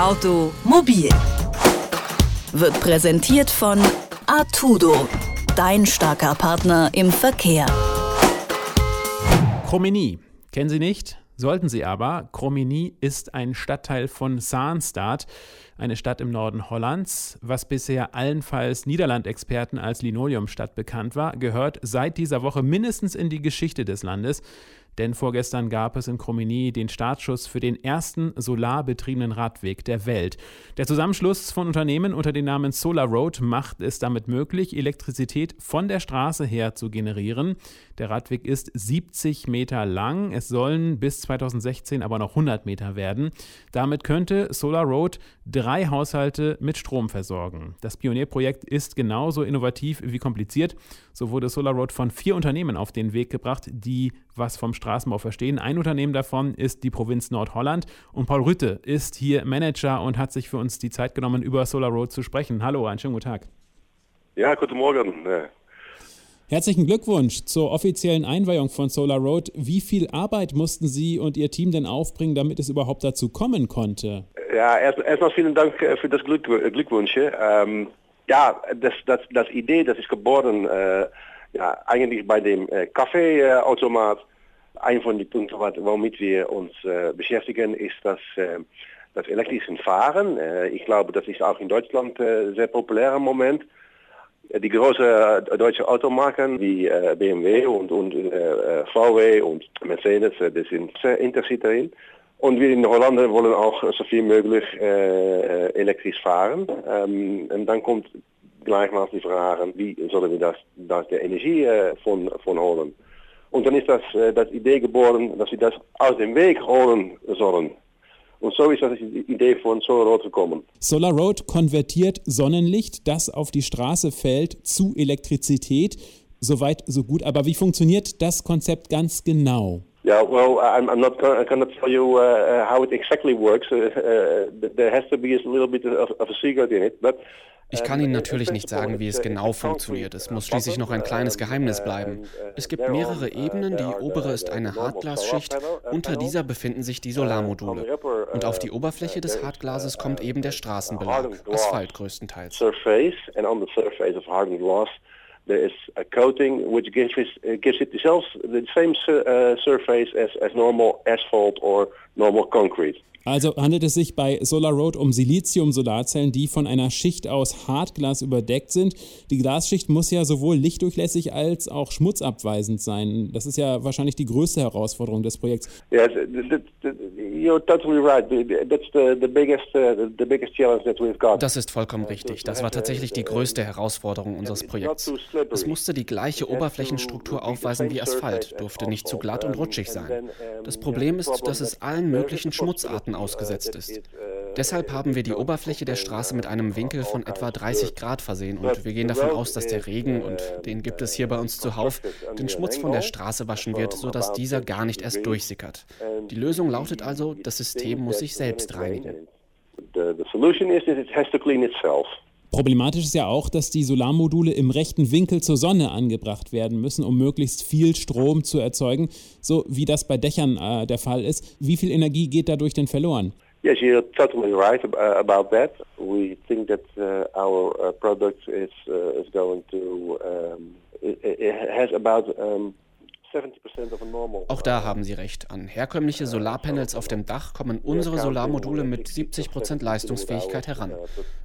Automobil wird präsentiert von Artudo, dein starker Partner im Verkehr. Kromenie. Kennen Sie nicht? Sollten Sie aber. Kromenie ist ein Stadtteil von Zaanstad, eine Stadt im Norden Hollands. Was bisher allenfalls Niederlandexperten als Linoleumstadt bekannt war, gehört seit dieser Woche mindestens in die Geschichte des Landes. Denn vorgestern gab es in Cromigny den Startschuss für den ersten solarbetriebenen Radweg der Welt. Der Zusammenschluss von Unternehmen unter dem Namen Solar Road macht es damit möglich, Elektrizität von der Straße her zu generieren. Der Radweg ist 70 Meter lang. Es sollen bis 2016 aber noch 100 Meter werden. Damit könnte Solar Road drei Haushalte mit Strom versorgen. Das Pionierprojekt ist genauso innovativ wie kompliziert. So wurde Solar Road von vier Unternehmen auf den Weg gebracht, die was vom Straßenbau verstehen. Ein Unternehmen davon ist die Provinz Nordholland und Paul Rütte ist hier Manager und hat sich für uns die Zeit genommen, über Solar Road zu sprechen. Hallo, einen schönen guten Tag. Ja, guten Morgen. Herzlichen Glückwunsch zur offiziellen Einweihung von Solar Road. Wie viel Arbeit mussten Sie und Ihr Team denn aufbringen, damit es überhaupt dazu kommen konnte? Ja, erstmal erst vielen Dank äh, für das Glück, Glückwunsch. Ähm, ja, das, das, das Idee, das ist geboren äh, ja, eigentlich bei dem äh, Kaffeeautomat. Ein von den Punkten, womit wir uns äh, beschäftigen, ist das, das elektrische Fahren. Äh, ich glaube, das ist auch in Deutschland sehr populär im Moment. Die großen äh, deutschen Automarken wie BMW und, VW und Mercedes, die sind sehr interessiert darin. Und wir in Holland wollen auch so viel möglich elektrisch fahren. Ähm, und dann kommt gleichmaals die Frage, wie sollen wir das, das der Energie von, von holen? Und dann ist das, das Idee geboren, dass wir das aus dem Weg holen sollen. Und so ist das die Idee von Solar Road gekommen. Solar Road konvertiert Sonnenlicht, das auf die Straße fällt, zu Elektrizität. Soweit, so gut. Aber wie funktioniert das Konzept ganz genau? Yeah, well, I'm, I'm not going to tell you uh, uh, how it exactly works. Uh, uh, there has to be a little bit of, of a secret in it, but ich kann Ihnen natürlich nicht sagen, wie es genau funktioniert. Es muss schließlich noch ein kleines Geheimnis bleiben. Es gibt mehrere Ebenen. Die obere ist eine Hartglasschicht. Unter dieser befinden sich die Solarmodule. Und auf die Oberfläche des Hartglases kommt eben der Straßenbelag, Asphalt größtenteils. There is a coating which gives it, uh, gives it the, the same uh, surface as, as normal asphalt or normal concrete. Also handelt es sich bei Solar Road um Silizium-Solarzellen, die von einer Schicht aus Hartglas überdeckt sind. Die Glasschicht muss ja sowohl lichtdurchlässig als auch schmutzabweisend sein. Das ist ja wahrscheinlich die größte Herausforderung des Projekts. Yes, you're totally right. That's the, the biggest, uh, the biggest challenge that we've got. Das ist vollkommen richtig. Das war tatsächlich die größte Herausforderung unseres Projekts. Es musste die gleiche Oberflächenstruktur aufweisen wie Asphalt, durfte nicht zu glatt und rutschig sein. Das Problem ist, dass es allen möglichen Schmutzarten Daten ausgesetzt ist. Deshalb haben wir die Oberfläche der Straße mit einem Winkel von etwa 30 Grad versehen und wir gehen davon aus, dass der Regen, und den gibt es hier bei uns zuhauf, den Schmutz von der Straße waschen wird, sodass dieser gar nicht erst durchsickert. Die Lösung lautet also, das System muss sich selbst reinigen. The solution is that it has to clean itself. Problematisch ist ja auch, dass die Solarmodule im rechten Winkel zur Sonne angebracht werden müssen, um möglichst viel Strom zu erzeugen, so wie das bei Dächern äh, der Fall ist. Wie viel Energie geht dadurch denn verloren? Yes, you're totally right about that. We think that uh, our uh, product is uh, is going to um, it, it has about um, auch da haben Sie recht. An herkömmliche Solarpanels auf dem Dach kommen unsere Solarmodule mit 70% Leistungsfähigkeit heran.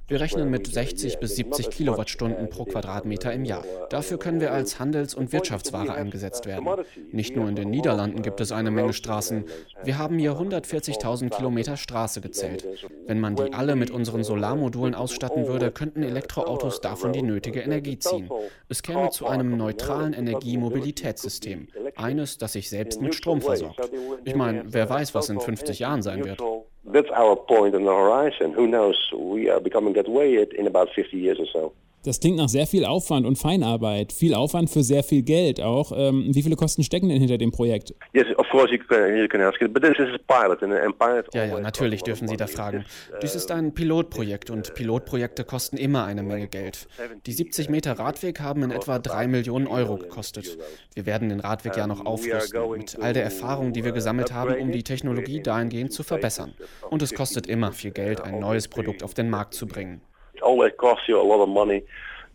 Wir rechnen mit 60 bis 70 Kilowattstunden pro Quadratmeter im Jahr. Dafür können wir als Handels- und Wirtschaftsware eingesetzt werden. Nicht nur in den Niederlanden gibt es eine Menge Straßen. Wir haben hier 140.000 Kilometer Straße gezählt. Wenn man die alle mit unseren Solarmodulen ausstatten würde, könnten Elektroautos davon die nötige Energie ziehen. Es käme zu einem neutralen Energiemobilitätssystem. Eines, das sich selbst mit Strom versorgt. Ich meine, wer weiß, was in 50 Jahren sein wird. That's our point on the horizon. Who knows? We are becoming that way in about 50 years or so. Das klingt nach sehr viel Aufwand und Feinarbeit. Viel Aufwand für sehr viel Geld auch. Ähm, wie viele Kosten stecken denn hinter dem Projekt? Yes, of course you can, you can ask it, but this is a pilot and, pilot Ja, ja, natürlich dürfen Sie da fragen. Dies ist ein Pilotprojekt und Pilotprojekte kosten immer eine Menge Geld. Die 70 Meter Radweg haben in etwa 3 Millionen Euro gekostet. Wir werden den Radweg ja noch aufrüsten mit all der Erfahrung, die wir gesammelt haben, um die Technologie dahingehend zu verbessern. Und es kostet immer viel Geld, ein neues Produkt auf den Markt zu bringen always costs you a lot of money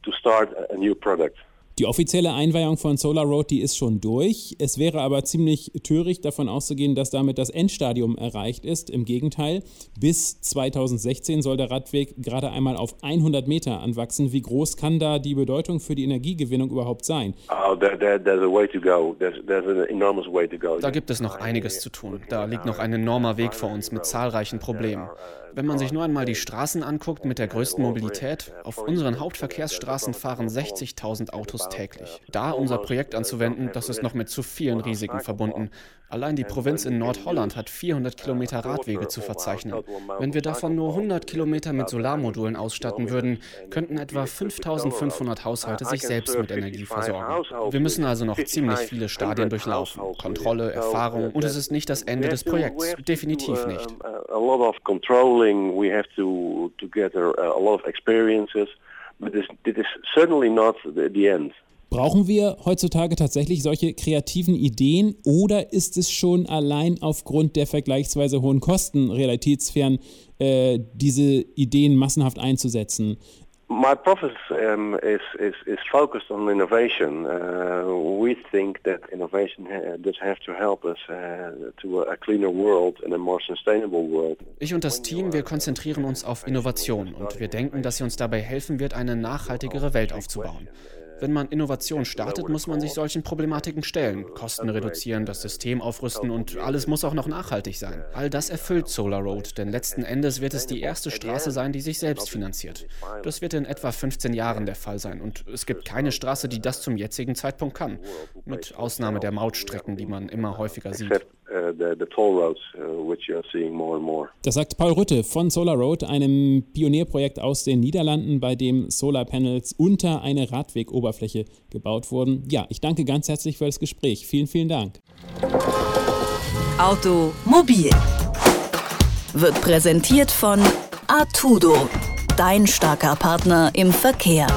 to start a new product. Die offizielle Einweihung von Solar Road, die ist schon durch. Es wäre aber ziemlich töricht davon auszugehen, dass damit das Endstadium erreicht ist. Im Gegenteil, bis 2016 soll der Radweg gerade einmal auf 100 Meter anwachsen. Wie groß kann da die Bedeutung für die Energiegewinnung überhaupt sein? There, there, there's a way to go. There's, there's an enormous way to go. Da gibt es noch einiges zu tun. Da liegt noch ein enormer Weg vor uns mit zahlreichen Problemen. Wenn man sich nur einmal die Straßen anguckt mit der größten Mobilität, auf unseren Hauptverkehrsstraßen fahren 60.000 Autos täglich. Da unser Projekt anzuwenden, das ist noch mit zu vielen Risiken verbunden. Allein die Provinz in Nordholland hat 400 Kilometer Radwege zu verzeichnen. Wenn wir davon nur 100 Kilometer mit Solarmodulen ausstatten würden, könnten etwa 5500 Haushalte sich selbst mit Energie versorgen. Wir müssen also noch ziemlich viele Stadien durchlaufen. Kontrolle, Erfahrung und es ist nicht das Ende des Projekts. Definitiv nicht. We have to, to get a, a lot of experiences, Brauchen wir heutzutage tatsächlich solche kreativen Ideen oder ist es schon allein aufgrund der vergleichsweise hohen Kosten realitätsfern, äh, diese Ideen massenhaft einzusetzen? My process um, is, is, is focused on innovation. Uh, we think that innovation ha does have to help us uh, to a cleaner world and a more sustainable world. Ich und das Team, wir konzentrieren uns auf Innovation und wir denken, dass sie uns dabei helfen wird, eine nachhaltigere Welt aufzubauen. Wenn man Innovation startet, muss man sich solchen Problematiken stellen. Kosten reduzieren, das System aufrüsten und alles muss auch noch nachhaltig sein. All das erfüllt Solar Road, denn letzten Endes wird es die erste Straße sein, die sich selbst finanziert. Das wird in etwa 15 Jahren der Fall sein und es gibt keine Straße, die das zum jetzigen Zeitpunkt kann. Mit Ausnahme der Mautstrecken, die man immer häufiger sieht. Uh, the, the toll roads, uh, which you are seeing more and more. Das sagt Paul Rütte von Solar Road, einem Pionierprojekt aus den Niederlanden, bei dem Solarpanels unter eine Radwegoberfläche gebaut wurden. Ja, ich danke ganz herzlich für das Gespräch. Vielen, vielen Dank. Automobil wird präsentiert von Artudo, dein starker Partner im Verkehr.